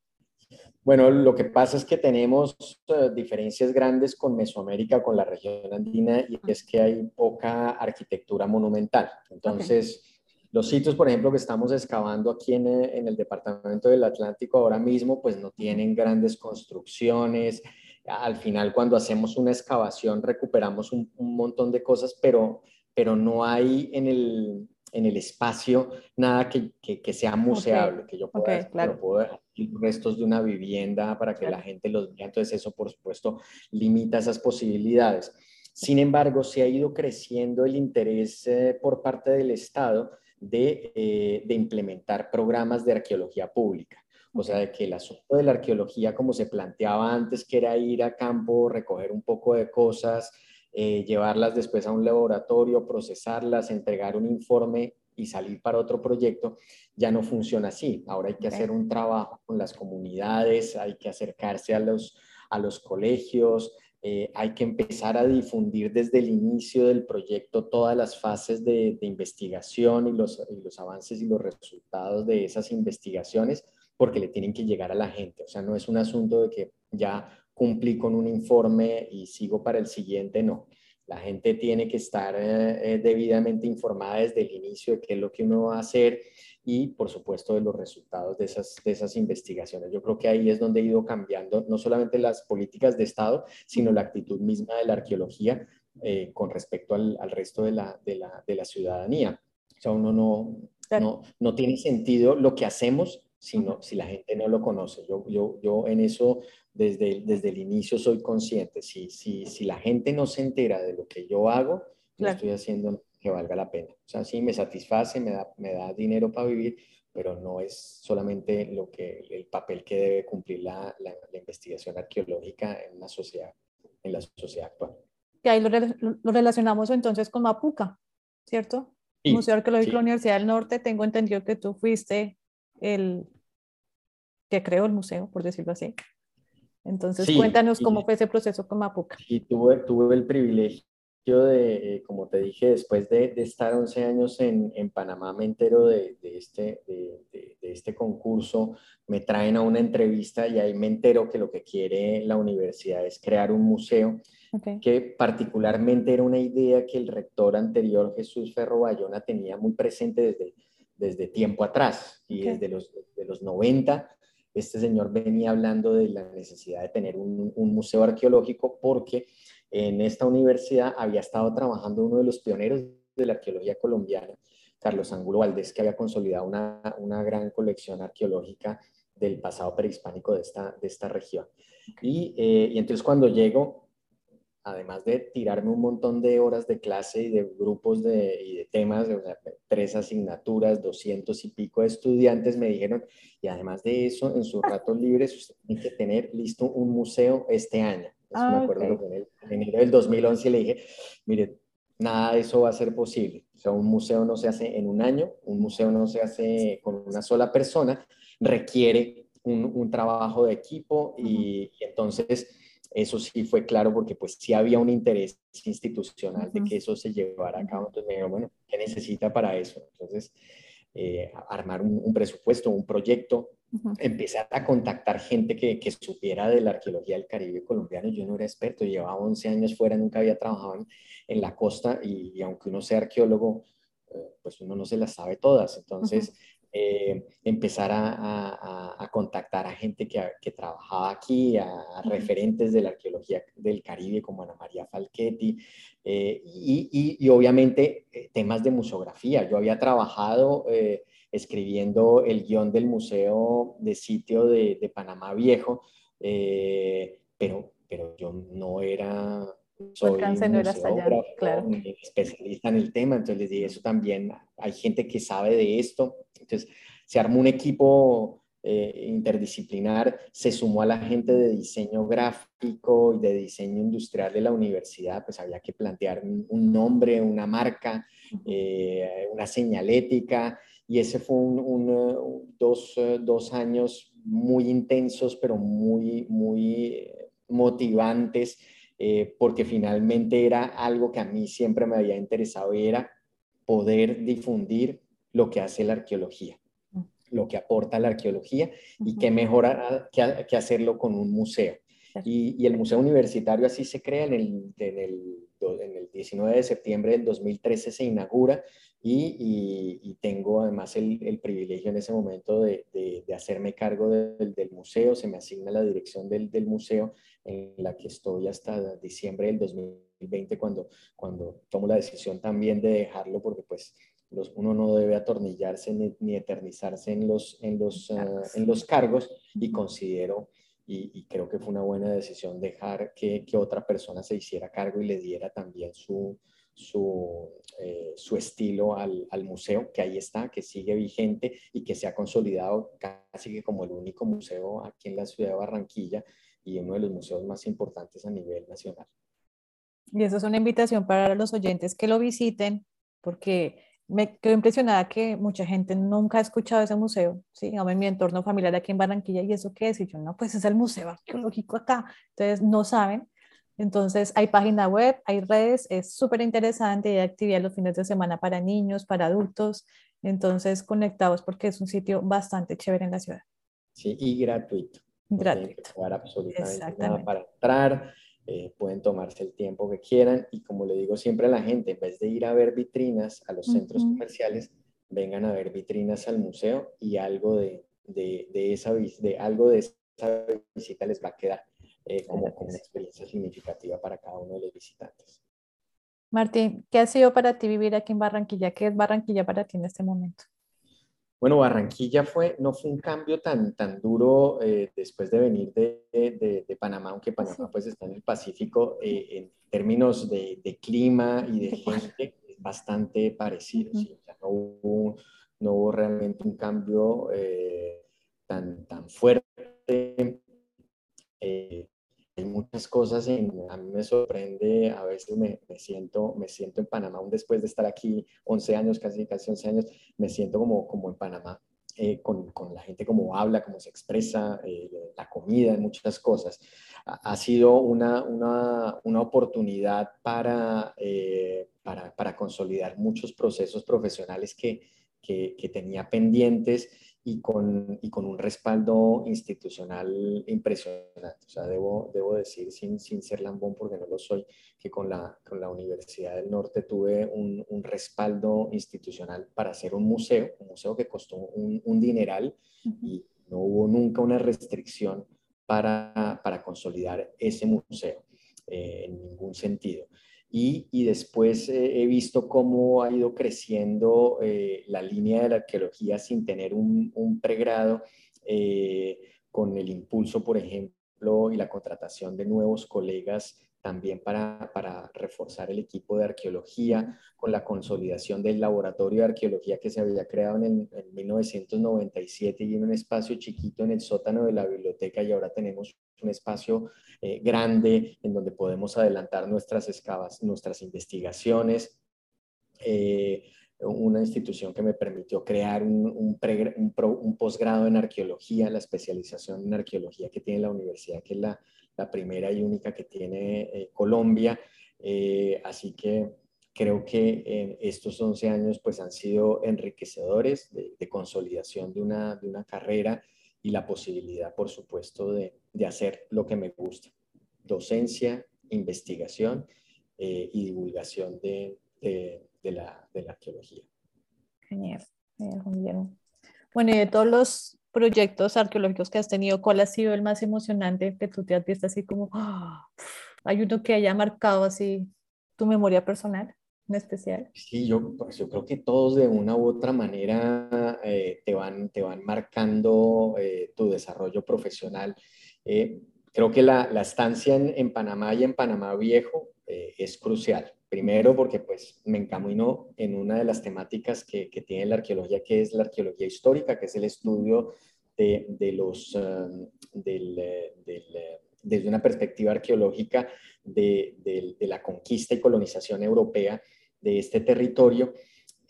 Speaker 2: Bueno, lo que pasa es que tenemos eh, diferencias grandes con Mesoamérica, con la región andina, y es que hay poca arquitectura monumental. Entonces, los sitios, por ejemplo, que estamos excavando aquí en, eh, en, el departamento del Atlántico ahora mismo, pues no tienen grandes construcciones, al final cuando hacemos una excavación recuperamos un, montón de cosas, pero, pero no hay en el, en el espacio nada que, que, sea museable, que yo pueda, okay, puedo restos de una vivienda para que la gente los vea. Entonces eso, por supuesto, limita esas posibilidades. Sin embargo, se ha ido creciendo el interés eh, por parte del Estado de, eh, de implementar programas de arqueología pública. O sea, de que el asunto de la arqueología, como se planteaba antes, que era ir a campo, recoger un poco de cosas eh, llevarlas después a un laboratorio, procesarlas, entregar un informe y salir para otro proyecto, ya no funciona así. Ahora hay que hacer un trabajo con las comunidades, hay que acercarse a los, a los colegios, eh, hay que empezar a difundir desde el inicio del proyecto todas las fases de, investigación y los, y los, avances y los resultados de esas investigaciones, porque le tienen que llegar a la gente. O sea, no es un asunto de que ya cumplí con un informe y sigo para el siguiente, no. La gente tiene que estar eh, eh, debidamente informada desde el inicio de qué es lo que uno va a hacer y, por supuesto, de los resultados de esas, de esas investigaciones. Yo creo que ahí es donde ha ido cambiando no solamente las políticas de Estado, sino la actitud misma de la arqueología eh, con respecto al, al resto de la, de, la, de la, ciudadanía. O sea, uno no, no, no tiene sentido lo que hacemos sino, si la gente no lo conoce. Yo, yo, yo en eso desde, desde el inicio soy consciente. Si, si, si la gente no se entera de lo que yo hago, no estoy haciendo que valga la pena. O sea, sí me satisface, me da, me da dinero para vivir, pero no es solamente lo que, el papel que debe cumplir la, la, investigación arqueológica en una sociedad, en la sociedad actual.
Speaker 1: Que ahí lo, lo relacionamos entonces con Mapuca, ¿cierto? Museo Arqueológico de la Universidad del Norte, tengo entendido que tú fuiste el que creó el museo, por decirlo así. Entonces, cuéntanos cómo fue ese proceso con Mapuca.
Speaker 2: Y tuve, tuve el privilegio de, eh, como te dije, después de, estar 11 años en, en Panamá, me entero de, de este, de, este concurso, me traen a una entrevista y ahí me entero que lo que quiere la universidad es crear un museo, que particularmente era una idea que el rector anterior, Jesús Ferro Bayona, tenía muy presente desde, desde tiempo atrás y desde los, de los 90 este señor venía hablando de la necesidad de tener un, museo arqueológico porque en esta universidad había estado trabajando uno de los pioneros de la arqueología colombiana, Carlos Angulo Valdés, que había consolidado una, una gran colección arqueológica del pasado prehispánico de esta, de esta región. Y, eh, y entonces cuando llego, además de tirarme un montón de horas de clase y de grupos de, y de temas, o sea, tres asignaturas, doscientos y pico de estudiantes, me dijeron, y además de eso, en sus ratos libres, usted tiene que tener listo un museo este año. Ah, me acuerdo que en, enero del 2011 le dije, mire, nada de eso va a ser posible. O sea, un museo no se hace en un año, un museo no se hace con una sola persona, requiere un, un trabajo de equipo y, y entonces eso sí fue claro porque pues sí había un interés institucional de que eso se llevara a cabo. Entonces me dijeron, bueno, ¿qué necesita para eso? Entonces, eh, armar un, presupuesto, un proyecto, empezar a contactar gente que, que, supiera de la arqueología del Caribe colombiano. Yo no era experto, llevaba 11 años fuera, nunca había trabajado en, la costa y, aunque uno sea arqueólogo, eh, pues uno no se las sabe todas. Entonces, eh, empezar a, contactar a gente que, que trabajaba aquí, a, referentes de la arqueología del Caribe como Ana María Falchetti, eh, y, y, obviamente eh, temas de museografía. Yo había trabajado escribiendo el guion del Museo de Sitio de, de Panamá Viejo, pero, pero yo no era soy no claro. especialista en el tema, entonces les dije, eso también, hay gente que sabe de esto, entonces se armó un equipo eh, interdisciplinar, se sumó a la gente de diseño gráfico y de diseño industrial de la universidad, pues había que plantear un, nombre, una marca, eh, una señalética, y ese fue un, dos, dos años muy intensos, pero muy, muy motivantes eh, porque finalmente era algo que a mí siempre me había interesado y era poder difundir lo que hace la arqueología, lo que aporta la arqueología y qué mejor que, hacerlo con un museo. Y, el Museo Universitario así se crea en el, en el, en el 19 de septiembre del 2013 se inaugura y, tengo además el, privilegio en ese momento de, hacerme cargo del museo, se me asigna la dirección del, museo en la que estoy hasta diciembre del 2020 cuando, cuando tomo la decisión también de dejarlo porque pues los, uno no debe atornillarse ni, eternizarse en los, en, los, ah, en los cargos y considero y, creo que fue una buena decisión dejar que, que otra persona se hiciera cargo y le diera también su, su, eh, su estilo al, al, museo, que ahí está, que sigue vigente y que se ha consolidado casi que como el único museo aquí en la ciudad de Barranquilla y uno de los museos más importantes a nivel nacional.
Speaker 1: Y eso es una invitación para los oyentes que lo visiten, porque me quedo impresionada que mucha gente nunca ha escuchado ese museo, ¿sí? en mi entorno familiar aquí en Barranquilla, ¿y eso qué es? Y yo, no, pues es el Museo Arqueológico acá. Entonces, no saben. Entonces, hay página web, hay redes, es súper interesante, hay actividad los fines de semana para niños, para adultos. Entonces, conectados porque es un sitio bastante chévere en la ciudad.
Speaker 2: Sí, y gratuito.
Speaker 1: Gratuito.
Speaker 2: No absolutamente nada para entrar eh, pueden tomarse el tiempo que quieran y como le digo siempre a la gente, en vez de ir a ver vitrinas a los centros comerciales, vengan a ver vitrinas al museo y algo de, de, de esa, de, algo de esa visita les va a quedar eh, como, como, una experiencia significativa para cada uno de los visitantes.
Speaker 1: Martín, ¿qué ha sido para ti vivir aquí en Barranquilla? ¿Qué es Barranquilla para ti en este momento?
Speaker 2: Bueno, Barranquilla fue, no fue un cambio tan, tan duro eh, después de venir de, de, Panamá, aunque Panamá pues está en el Pacífico, eh, en términos de, clima y de gente, es bastante parecido. no, hubo, no, hubo, realmente un cambio eh, tan, tan fuerte muchas cosas, en, a mí me sorprende, a veces me, me, siento, me siento en Panamá, aún después de estar aquí 11 años, casi, casi 11 años, me siento como, como en Panamá, eh, con, con, la gente como habla, cómo se expresa, eh, la comida, muchas cosas. Ha, ha sido una, una, una, oportunidad para, eh, para, para, consolidar muchos procesos profesionales que, que, que tenía pendientes y con, y con un respaldo institucional impresionante. O sea, debo, debo decir, sin, sin ser lambón, porque no lo soy, que con la, con la Universidad del Norte tuve un, un respaldo institucional para hacer un museo, un museo que costó un, un dineral y no hubo nunca una restricción para, para consolidar ese museo eh, en ningún sentido. Y, después eh, he visto cómo ha ido creciendo eh, la línea de la arqueología sin tener un, pregrado, eh, con el impulso, por ejemplo, y la contratación de nuevos colegas también para, reforzar el equipo de arqueología, con la consolidación del laboratorio de arqueología que se había creado en, en 1997 y en un espacio chiquito en el sótano de la biblioteca y ahora tenemos un espacio eh, grande en donde podemos adelantar nuestras excavas, nuestras investigaciones. Eh, una institución que me permitió crear un, un, posgrado en arqueología, la especialización en arqueología que tiene la universidad, que es la, primera y única que tiene eh, Colombia. así que creo que estos 11 años pues han sido enriquecedores de, de consolidación de una, de una carrera y la posibilidad, por supuesto, de, de hacer lo que me gusta, docencia, investigación eh, y divulgación de, de, de, la, de la arqueología.
Speaker 1: Genial, genial, Bueno, y de todos los proyectos arqueológicos que has tenido, ¿cuál ha sido el más emocionante que tú te has visto así como, ¡ah! hay uno que haya marcado así tu memoria personal? En especial?
Speaker 2: Sí, yo, pues yo creo que todos de una u otra manera eh, te, van, te van marcando eh, tu desarrollo profesional. Eh, creo que la, la estancia en, en, Panamá y en Panamá Viejo es crucial. Primero porque pues me encamino en una de las temáticas que, que tiene la arqueología, que es la arqueología histórica, que es el estudio de, de los, um, del, del, desde una perspectiva arqueológica de, de, la conquista y colonización europea de este territorio,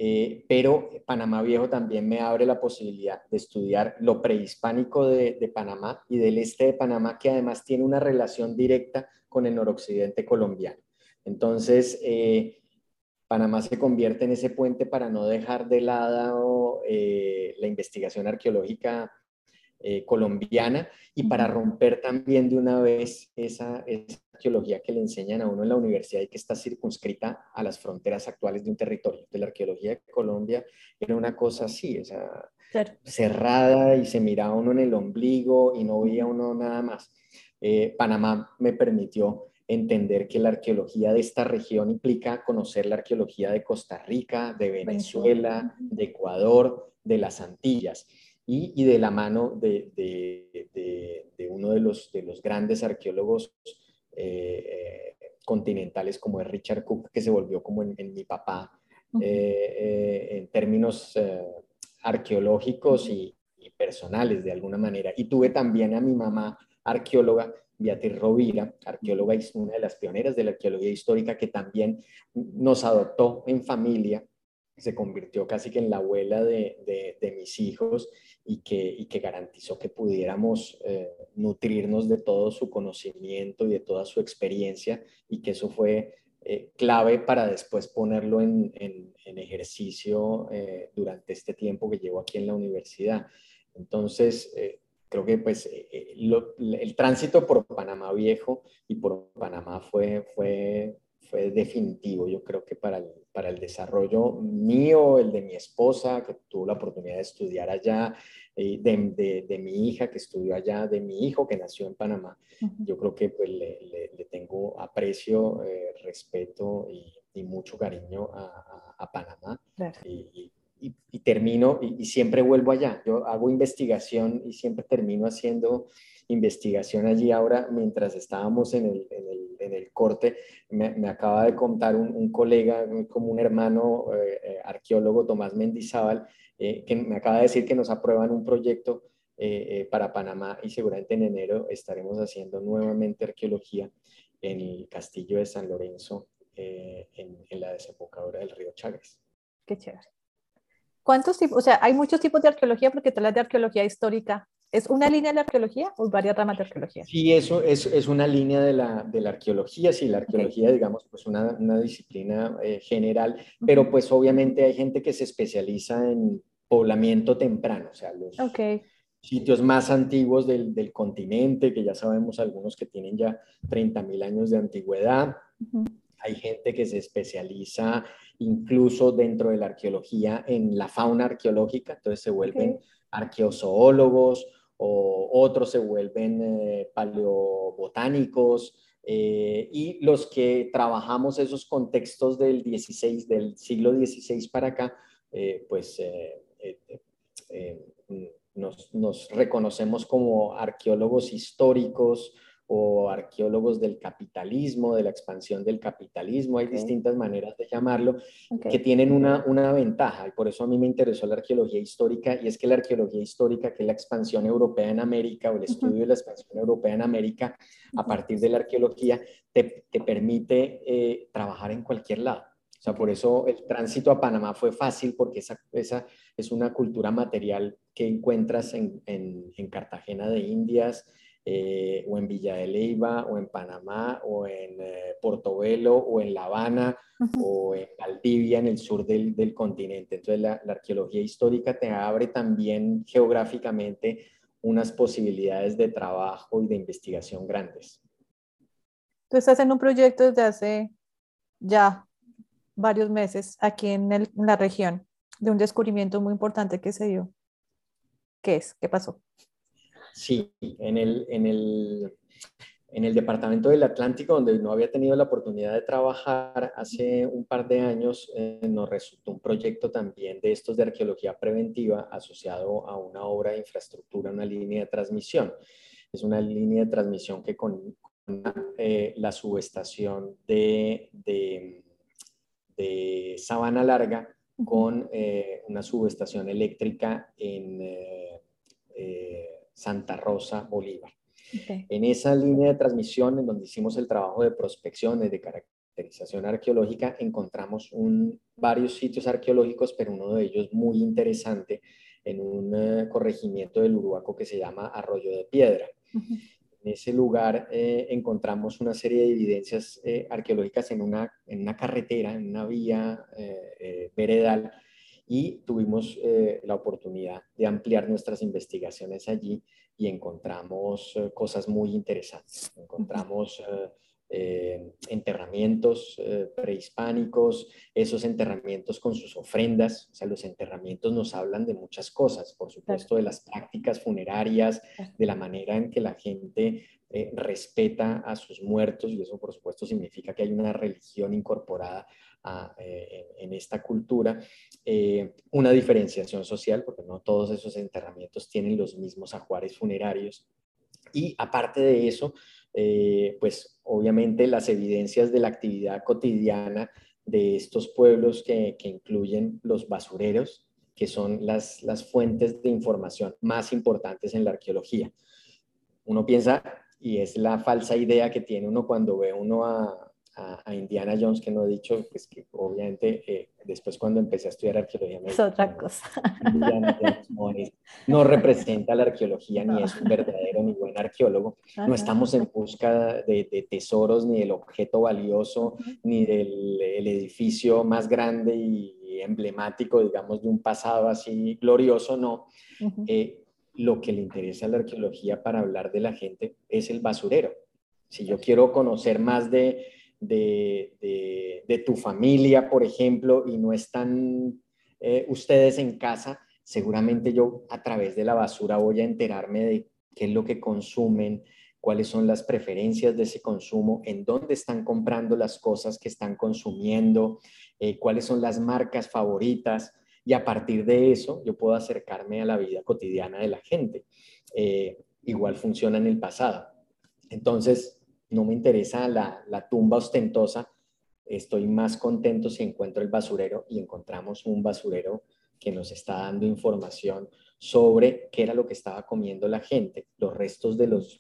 Speaker 2: eh, pero Panamá Viejo también me abre la posibilidad de estudiar lo prehispánico de, Panamá y del este de Panamá, que además tiene una relación directa con el noroccidente colombiano. Entonces, eh, Panamá se convierte en ese puente para no dejar de lado eh, la investigación arqueológica colombiana y para romper también de una vez esa, arqueología que le enseñan a uno en la universidad y que está circunscrita a las fronteras actuales de un territorio. De la arqueología de Colombia era una cosa así, esa cerrada y se miraba uno en el ombligo y no veía uno nada más. Eh, Panamá me permitió entender que la arqueología de esta región implica conocer la arqueología de Costa Rica, de Venezuela, de Ecuador, de las Antillas y, de la mano de, uno de los, de los grandes arqueólogos eh, eh, continentales como es Richard Cook, que se volvió como en, mi papá eh, en términos arqueológicos y, personales de alguna manera. Y tuve también a mi mamá arqueóloga, Beatriz Rovira, arqueóloga y una de las pioneras de la arqueología histórica, que también nos adoptó en familia, se convirtió casi que en la abuela de, mis hijos y que, que, garantizó que pudiéramos eh, nutrirnos de todo su conocimiento y de toda su experiencia y que eso fue eh, clave para después ponerlo en, ejercicio eh, durante este tiempo que llevo aquí en la universidad. Entonces, creo que pues el tránsito por Panamá Viejo y por Panamá fue, fue, fue definitivo, yo creo que para el, para el desarrollo mío, el de mi esposa, que tuvo la oportunidad de estudiar allá, de, de, de, mi hija que estudió allá, de mi hijo que nació en Panamá. Yo creo que pues, le, le, tengo aprecio, eh, respeto y, y, mucho cariño a, a, Panamá. Y, y, termino y, siempre vuelvo allá. Yo hago investigación y siempre termino haciendo investigación allí. Ahora, mientras estábamos en el, corte, me, acaba de contar un, colega, como un hermano eh, eh, arqueólogo, Tomás Mendizábal, eh, que me acaba de decir que nos aprueban un proyecto para Panamá y seguramente en enero estaremos haciendo nuevamente arqueología en el castillo de San Lorenzo, en, la desembocadura del río Chagres.
Speaker 1: Qué chévere. ¿Cuántos tipos? O sea, hay muchos tipos de arqueología porque tú hablas de arqueología histórica. ¿Es una línea de la arqueología o varias ramas de arqueología?
Speaker 2: Sí, eso es, es una línea de la, de la, arqueología. Sí, la arqueología, digamos, pues una, una disciplina eh, general, pero pues obviamente hay gente que se especializa en poblamiento temprano, o sea, los sitios más antiguos del, del, continente, que ya sabemos algunos que tienen ya 30.000 años de antigüedad. Hay gente que se especializa incluso dentro de la arqueología en la fauna arqueológica, entonces se vuelven arqueozoólogos o otros se vuelven eh, paleobotánicos eh, y los que trabajamos esos contextos del 16, del siglo XVI para acá, eh, pues nos, nos reconocemos como arqueólogos históricos o arqueólogos del capitalismo, de la expansión del capitalismo, hay distintas maneras de llamarlo, que tienen una, una, ventaja, y por eso a mí me interesó la arqueología histórica, y es que la arqueología histórica, que es la expansión europea en América, o el estudio de la expansión europea en América, a partir de la arqueología, te, te permite eh, trabajar en cualquier lado. O sea, por eso el tránsito a Panamá fue fácil, porque esa, esa es una cultura material que encuentras en, en, en Cartagena de Indias, eh, o en Villa de Leyva, o en Panamá, o en eh, Portobelo, o en La Habana, o en Valdivia, en el sur del, del continente. Entonces, la, la, arqueología histórica te abre también geográficamente unas posibilidades de trabajo y de investigación grandes.
Speaker 1: Tú estás en un proyecto desde hace ya varios meses aquí en, el, en la región de un descubrimiento muy importante que se dio. ¿Qué es? ¿Qué pasó?
Speaker 2: Sí, en el, en el, en el departamento del Atlántico, donde no había tenido la oportunidad de trabajar hace un par de años, eh, nos resultó un proyecto también de estos de arqueología preventiva asociado a una obra de infraestructura, una línea de transmisión. Es una línea de transmisión que con, eh, la subestación de, de, de, Sabana Larga con eh, una subestación eléctrica en Santa Rosa, Bolívar. En esa línea de transmisión, en donde hicimos el trabajo de prospección y de caracterización arqueológica, encontramos un, varios sitios arqueológicos, pero uno de ellos muy interesante en un eh, corregimiento del Uruguaco que se llama Arroyo de Piedra. En ese lugar eh, encontramos una serie de evidencias eh, arqueológicas en una, en una carretera, en una vía veredal, y tuvimos eh, la oportunidad de ampliar nuestras investigaciones allí y encontramos eh, cosas muy interesantes. Encontramos eh, enterramientos prehispánicos, esos enterramientos con sus ofrendas, o sea, los enterramientos nos hablan de muchas cosas, por supuesto, de las prácticas funerarias, de la manera en que la gente respeta a sus muertos y eso por supuesto significa que hay una religión incorporada eh, en, esta cultura, eh, una diferenciación social, porque no todos esos enterramientos tienen los mismos ajuares funerarios. Y aparte de eso, eh, pues obviamente las evidencias de la actividad cotidiana de estos pueblos que, que incluyen los basureros, que son las, las fuentes de información más importantes en la arqueología uno piensa, y es la falsa idea que tiene uno cuando ve uno a, a, Indiana Jones, que no he dicho, pues que obviamente eh, después cuando empecé a estudiar arqueología...
Speaker 1: Es otra cosa.
Speaker 2: no, representa la arqueología, ni es un verdadero ni buen arqueólogo. No estamos en busca de, tesoros, ni del objeto valioso, ni del edificio más grande y emblemático, digamos, de un pasado así glorioso, no. Eh, lo que le interesa a la arqueología para hablar de la gente es el basurero. Si yo quiero conocer más de, de, tu familia, por ejemplo, y no están eh, ustedes en casa, seguramente yo a través de la basura voy a enterarme de qué es lo que consumen, cuáles son las preferencias de ese consumo, en dónde están comprando las cosas que están consumiendo, eh, cuáles son las marcas favoritas y a partir de eso yo puedo acercarme a la vida cotidiana de la gente. Eh, igual funciona en el pasado. Entonces, no me interesa la, tumba ostentosa, estoy más contento si encuentro el basurero y encontramos un basurero que nos está dando información sobre qué era lo que estaba comiendo la gente. Los restos de los,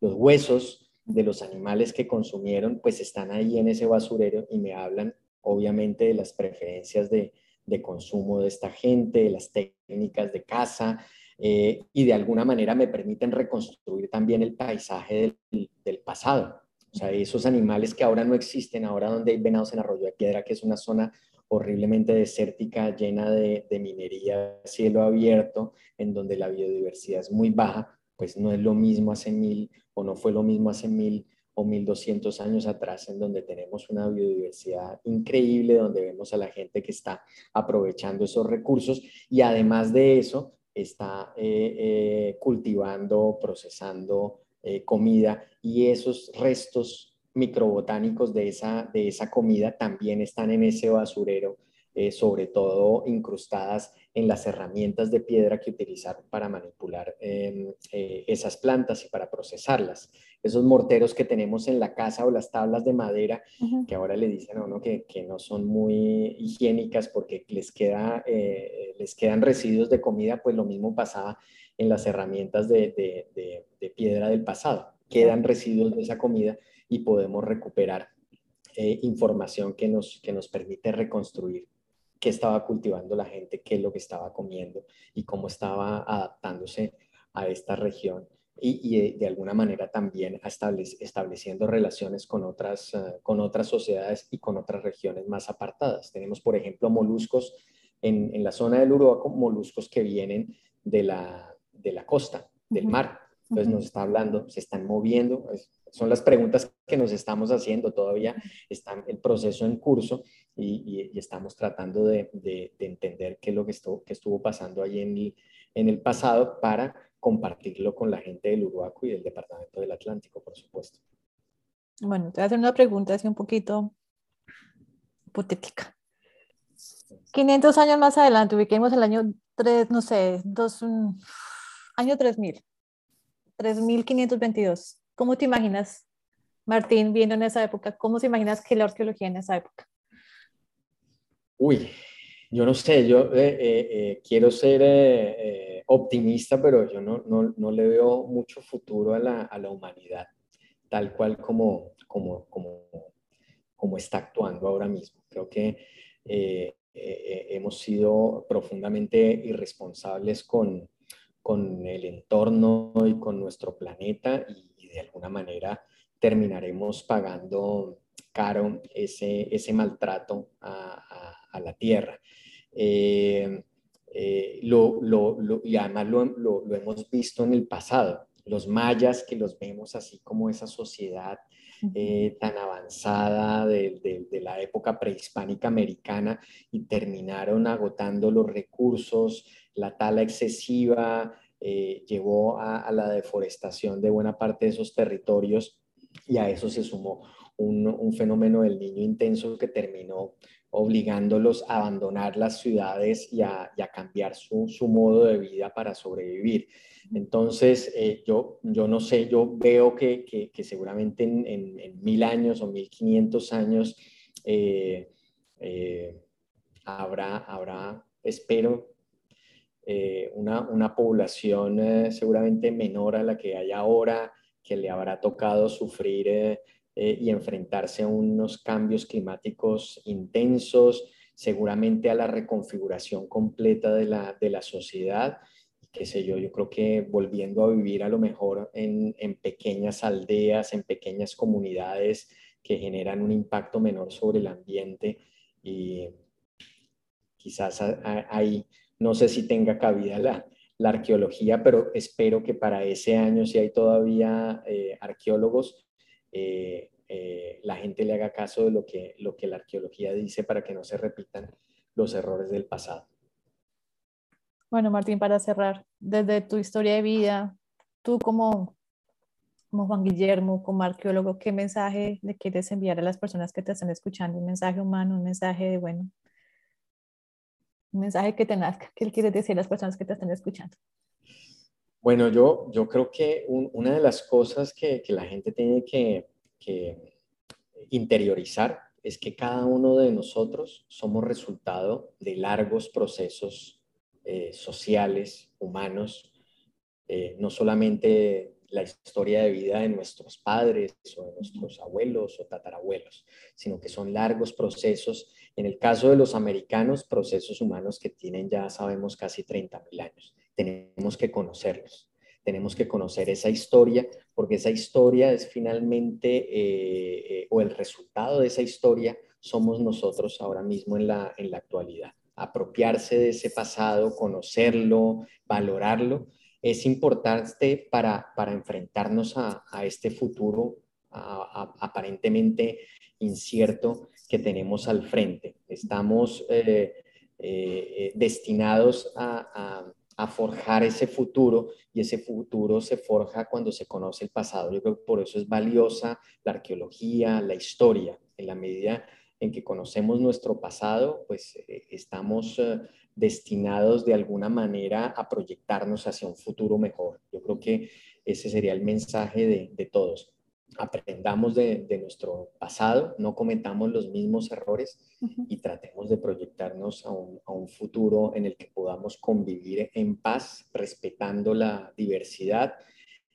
Speaker 2: los, huesos de los animales que consumieron, pues están ahí en ese basurero y me hablan obviamente de las preferencias de, de consumo de esta gente, de las técnicas de caza, eh, y de alguna manera me permiten reconstruir también el paisaje del, pasado. O sea, esos animales que ahora no existen, ahora donde hay venados en Arroyo de Piedra, que es una zona horriblemente desértica, llena de, minería, cielo abierto, en donde la biodiversidad es muy baja, pues no es lo mismo hace mil o no fue lo mismo hace mil o mil doscientos años atrás, en donde tenemos una biodiversidad increíble, donde vemos a la gente que está aprovechando esos recursos y además de eso, está eh, eh, cultivando, procesando eh, comida y esos restos microbotánicos de esa, de esa comida también están en ese basurero, sobre todo incrustadas en las herramientas de piedra que utilizaron para manipular em, esas plantas y para procesarlas esos morteros que tenemos en la casa o las tablas de madera, que ahora le dicen a uno que, que, no son muy higiénicas porque les, queda, eh, les quedan residuos de comida, pues lo mismo pasaba en las herramientas de, de, de, piedra del pasado. Quedan residuos de esa comida y podemos recuperar eh, información que nos, que nos permite reconstruir qué estaba cultivando la gente, qué es lo que estaba comiendo y cómo estaba adaptándose a esta región y, de, alguna manera también estableciendo relaciones con otras, eh, con otras sociedades y con otras regiones más apartadas. Tenemos, por ejemplo, moluscos en, en la zona del Uruguay, moluscos que vienen de la, de la costa, del mar. Entonces nos está hablando, se están moviendo. son las preguntas que nos estamos haciendo todavía. Está el proceso en curso y, y, estamos tratando de, de, entender qué es lo que estuvo, que estuvo pasando ahí en el, en el pasado para compartirlo con la gente del Uruguay y del Departamento del Atlántico, por supuesto.
Speaker 1: Bueno, te voy a hacer una pregunta así un poquito hipotética. 500 años más adelante, ubiquemos el año 3, no sé, dos, año 3000, 3522. ¿Cómo te imaginas, Martín, viendo en esa época? ¿Cómo te imaginas que la arqueología en esa época?
Speaker 2: Uy, yo no sé, yo eh, eh, eh, quiero ser optimista, pero yo no, no, no, le veo mucho futuro a la, a la humanidad, tal cual como, como, como, como, está actuando ahora mismo. Creo que hemos sido profundamente irresponsables con, con el entorno y con nuestro planeta y, de alguna manera terminaremos pagando caro ese, ese maltrato a, a la tierra. Eh, eh, lo, lo, y además lo, hemos visto en el pasado. Los mayas, que los vemos así como esa sociedad eh, tan avanzada de, de, la época prehispánica americana y terminaron agotando los recursos, la tala excesiva llevó a, la deforestación de buena parte de esos territorios y a eso se sumó un, fenómeno del niño intenso que terminó obligándolos a abandonar las ciudades y a, cambiar su, modo de vida para sobrevivir. Entonces, eh, yo, yo no sé, yo veo que, seguramente en, mil años o mil quinientos años eh, eh, habrá, habrá, espero eh, una, una, población eh, seguramente menor a la que hay ahora, que le habrá tocado sufrir eh, y enfrentarse a unos cambios climáticos intensos, seguramente a la reconfiguración completa de la, de la sociedad. Qué sé yo, yo creo que volviendo a vivir a lo mejor en, en, pequeñas aldeas, en pequeñas comunidades que generan un impacto menor sobre el ambiente y quizás ahí no sé si tenga cabida la, arqueología, pero espero que para ese año, si hay todavía eh, arqueólogos, eh, eh, la gente le haga caso de lo que, lo que la arqueología dice para que no se repitan los errores del pasado.
Speaker 1: Bueno, Martín, para cerrar, desde tu historia de vida, tú como, como Juan Guillermo, como arqueólogo, ¿qué mensaje le quieres enviar a las personas que te están escuchando? Un mensaje humano, un mensaje de, bueno, un mensaje que te nazca. ¿Qué quieres decir a las personas que te están escuchando?
Speaker 2: Bueno, yo, yo creo que una de las cosas que, que la gente tiene que, que interiorizar es que cada uno de nosotros somos resultado de largos procesos eh, sociales, humanos, eh, no solamente la historia de vida de nuestros padres o de nuestros abuelos o tatarabuelos, sino que son largos procesos. En el caso de los americanos, procesos humanos que tienen ya sabemos casi 30 mil años. Tenemos que conocerlos, tenemos que conocer esa historia, porque esa historia es finalmente, eh, o el resultado de esa historia somos nosotros ahora mismo en la, en la actualidad apropiarse de ese pasado, conocerlo, valorarlo, es importante para, para enfrentarnos a, este futuro aparentemente incierto que tenemos al frente. Estamos eh, eh, destinados a, a, forjar ese futuro y ese futuro se forja cuando se conoce el pasado. Yo creo que por eso es valiosa la arqueología, la historia, en la medida en que conocemos nuestro pasado, pues eh, estamos destinados de alguna manera a proyectarnos hacia un futuro mejor. Yo creo que ese sería el mensaje de, todos. Aprendamos de, nuestro pasado, no cometamos los mismos errores y tratemos de proyectarnos a un, a un futuro en el que podamos convivir en paz, respetando la diversidad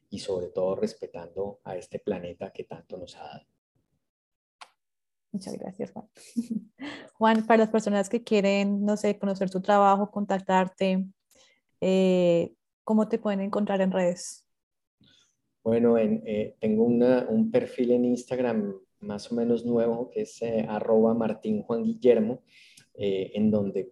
Speaker 2: y sobre todo respetando a este planeta que tanto nos ha dado.
Speaker 1: Muchas gracias, Juan. Juan, para las personas que quieren, no sé, conocer tu trabajo, contactarte, eh, ¿cómo te pueden encontrar en redes?
Speaker 2: Bueno, eh, tengo un perfil en Instagram más o menos nuevo que es eh, arroba Martín Juan Guillermo, en donde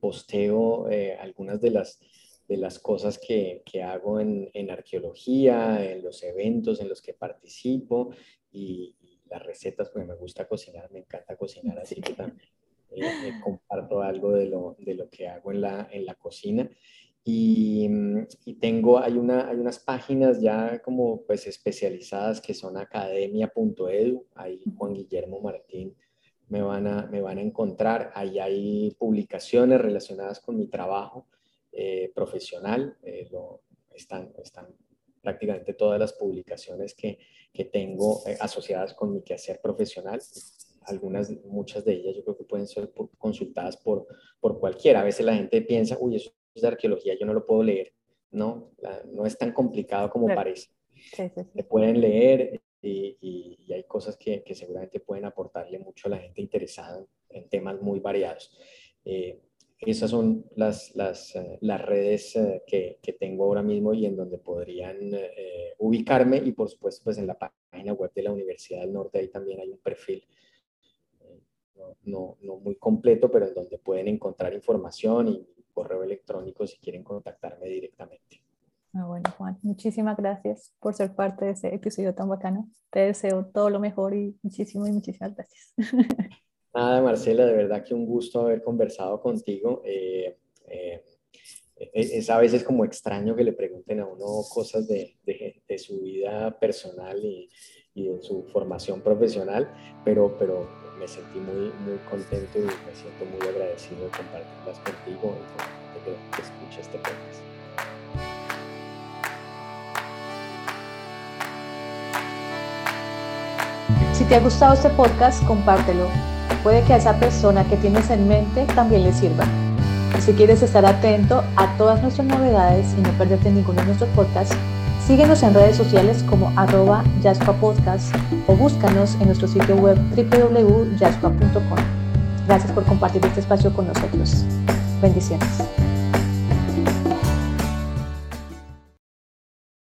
Speaker 2: posteo algunas de las, de las cosas que, que hago en, en, arqueología, en los eventos en los que participo y, las recetas, porque me gusta cocinar, me encanta cocinar, así que también eh, eh, comparto algo de lo, de lo, que hago en la, en la cocina. Y, y, tengo, hay, una, hay unas páginas ya como pues especializadas que son academia.edu, ahí Juan Guillermo Martín me van a, me van a encontrar, ahí hay publicaciones relacionadas con mi trabajo eh, profesional, lo, están, están prácticamente todas las publicaciones que, que tengo eh, asociadas con mi quehacer profesional. Algunas, muchas de ellas yo creo que pueden ser consultadas por, por cualquiera. A veces la gente piensa, uy, eso es de arqueología, yo no lo puedo leer. No, no es tan complicado como parece. Sí, Se pueden leer y, y, hay cosas que, que, seguramente pueden aportarle mucho a la gente interesada en, temas muy variados. Eh, esas son las, las, eh, las redes eh, que, que, tengo ahora mismo y en donde podrían eh, ubicarme y por supuesto pues en la página web de la Universidad del Norte ahí también hay un perfil no, no, muy completo pero en donde pueden encontrar información y correo electrónico si quieren contactarme directamente.
Speaker 1: Ah, bueno, Juan, muchísimas gracias por ser parte de ese episodio tan bacano. Te deseo todo lo mejor y muchísimas y muchísimas gracias.
Speaker 2: Nada, Marcela, de verdad que un gusto haber conversado contigo. Eh, eh, es a veces como extraño que le pregunten a uno cosas de, de, su vida personal y, y, de su formación profesional, pero, pero me sentí muy, muy contento y me siento muy agradecido de compartirlas contigo y que, que escuche este podcast.
Speaker 1: Si te ha gustado este podcast, compártelo Puede que a esa persona que tienes en mente también le sirva. Si quieres estar atento a todas nuestras novedades y no perderte ninguno de nuestros podcasts, síguenos en redes sociales como arroba Podcast o búscanos en nuestro sitio web www.yaspa.com. Gracias por compartir este espacio con nosotros. Bendiciones.